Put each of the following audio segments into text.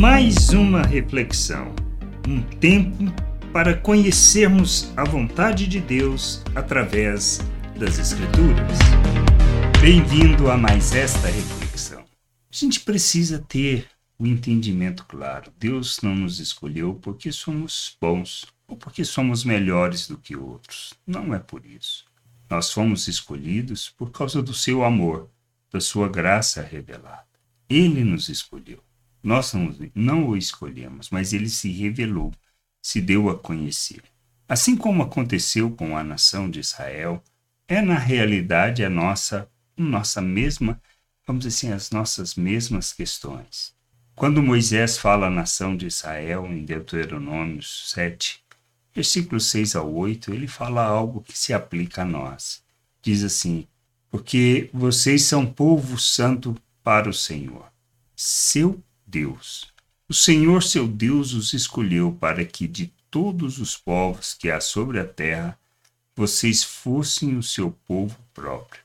mais uma reflexão, um tempo para conhecermos a vontade de Deus através das Escrituras. Bem-vindo a mais esta reflexão. A gente precisa ter o entendimento claro. Deus não nos escolheu porque somos bons ou porque somos melhores do que outros. Não é por isso. Nós fomos escolhidos por causa do seu amor, da sua graça revelada. Ele nos escolheu. Nós não, o escolhemos, mas ele se revelou, se deu a conhecer. Assim como aconteceu com a nação de Israel, é na realidade a nossa, nossa mesma, vamos dizer assim, as nossas mesmas questões. Quando Moisés fala à nação de Israel em Deuteronômio 7, versículos 6 ao 8, ele fala algo que se aplica a nós. Diz assim: Porque vocês são povo santo para o Senhor, seu Deus. O Senhor seu Deus os escolheu para que de todos os povos que há sobre a terra vocês fossem o seu povo próprio.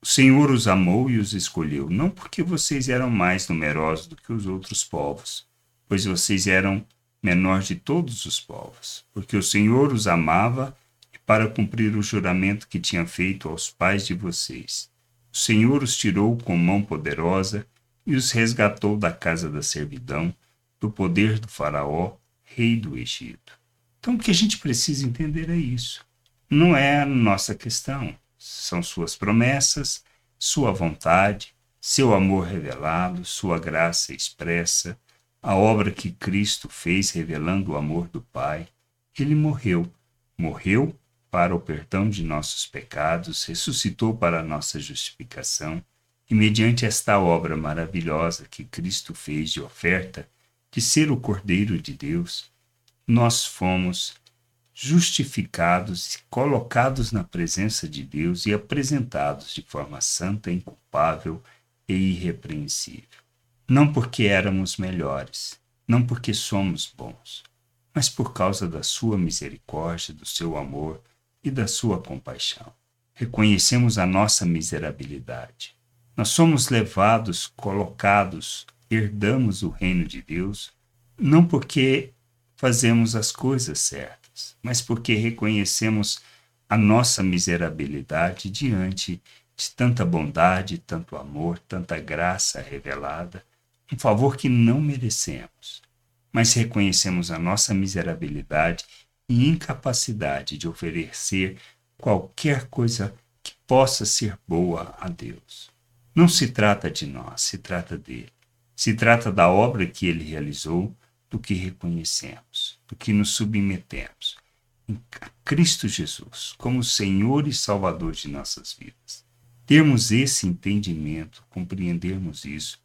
O Senhor os amou e os escolheu, não porque vocês eram mais numerosos do que os outros povos, pois vocês eram menor de todos os povos, porque o Senhor os amava e para cumprir o juramento que tinha feito aos pais de vocês. O Senhor os tirou com mão poderosa e os resgatou da casa da servidão, do poder do Faraó, rei do Egito. Então, o que a gente precisa entender é isso. Não é a nossa questão, são suas promessas, sua vontade, seu amor revelado, sua graça expressa, a obra que Cristo fez revelando o amor do Pai. Ele morreu, morreu para o perdão de nossos pecados, ressuscitou para a nossa justificação e mediante esta obra maravilhosa que Cristo fez de oferta, de ser o Cordeiro de Deus, nós fomos justificados e colocados na presença de Deus e apresentados de forma santa, inculpável e irrepreensível. Não porque éramos melhores, não porque somos bons, mas por causa da sua misericórdia, do seu amor e da sua compaixão. Reconhecemos a nossa miserabilidade nós somos levados, colocados, herdamos o reino de Deus, não porque fazemos as coisas certas, mas porque reconhecemos a nossa miserabilidade diante de tanta bondade, tanto amor, tanta graça revelada, um favor que não merecemos, mas reconhecemos a nossa miserabilidade e incapacidade de oferecer qualquer coisa que possa ser boa a Deus. Não se trata de nós, se trata dele. Se trata da obra que ele realizou, do que reconhecemos, do que nos submetemos. Em Cristo Jesus, como Senhor e Salvador de nossas vidas. Termos esse entendimento, compreendermos isso,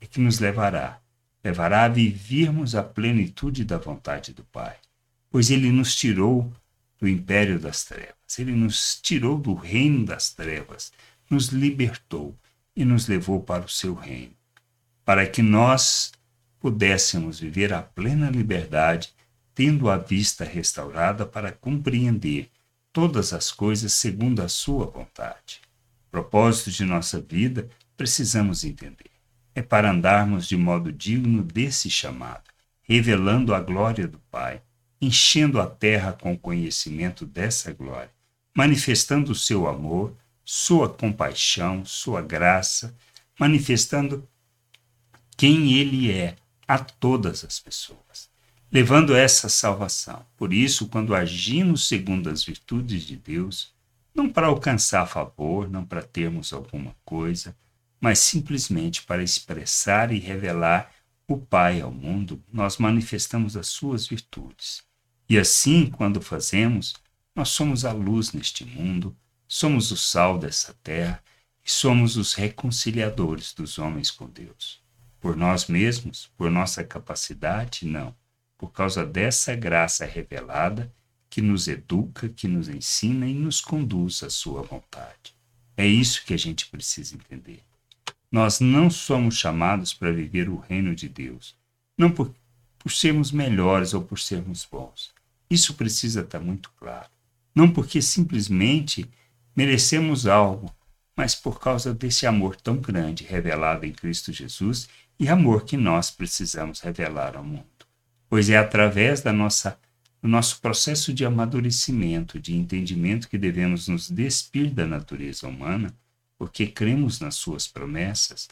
é que nos levará, levará a vivermos a plenitude da vontade do Pai. Pois ele nos tirou do império das trevas, ele nos tirou do reino das trevas, nos libertou e nos levou para o seu reino, para que nós pudéssemos viver a plena liberdade, tendo a vista restaurada para compreender todas as coisas segundo a sua vontade. Propósito de nossa vida, precisamos entender. É para andarmos de modo digno desse chamado, revelando a glória do Pai, enchendo a terra com o conhecimento dessa glória, manifestando o seu amor, sua compaixão, sua graça, manifestando quem ele é a todas as pessoas, levando essa salvação. Por isso, quando agimos segundo as virtudes de Deus, não para alcançar favor, não para termos alguma coisa, mas simplesmente para expressar e revelar o Pai ao mundo, nós manifestamos as suas virtudes. E assim, quando fazemos, nós somos a luz neste mundo, Somos o sal dessa terra e somos os reconciliadores dos homens com Deus. Por nós mesmos, por nossa capacidade, não. Por causa dessa graça revelada que nos educa, que nos ensina e nos conduz à sua vontade. É isso que a gente precisa entender. Nós não somos chamados para viver o reino de Deus, não por, por sermos melhores ou por sermos bons. Isso precisa estar muito claro. Não porque simplesmente merecemos algo, mas por causa desse amor tão grande revelado em Cristo Jesus e amor que nós precisamos revelar ao mundo. Pois é através da nossa nosso processo de amadurecimento, de entendimento que devemos nos despir da natureza humana, porque cremos nas suas promessas,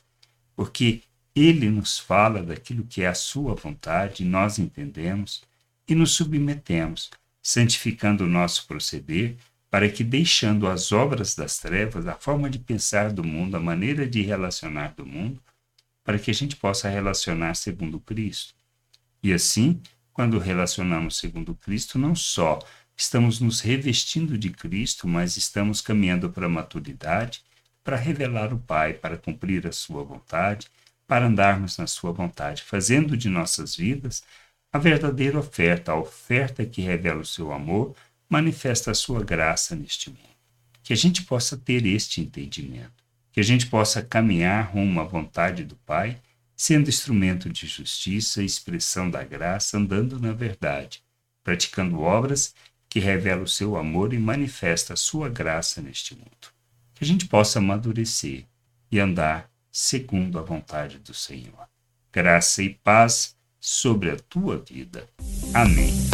porque ele nos fala daquilo que é a sua vontade, nós entendemos e nos submetemos, santificando o nosso proceder, para que, deixando as obras das trevas, a forma de pensar do mundo, a maneira de relacionar do mundo, para que a gente possa relacionar segundo Cristo. E assim, quando relacionamos segundo Cristo, não só estamos nos revestindo de Cristo, mas estamos caminhando para a maturidade, para revelar o Pai, para cumprir a sua vontade, para andarmos na sua vontade, fazendo de nossas vidas a verdadeira oferta, a oferta que revela o seu amor, manifesta a sua graça neste mundo. Que a gente possa ter este entendimento, que a gente possa caminhar rumo à vontade do Pai sendo instrumento de justiça expressão da graça, andando na verdade, praticando obras que revelam o seu amor e manifesta a sua graça neste mundo. Que a gente possa amadurecer e andar segundo a vontade do Senhor. Graça e paz sobre a tua vida. Amém.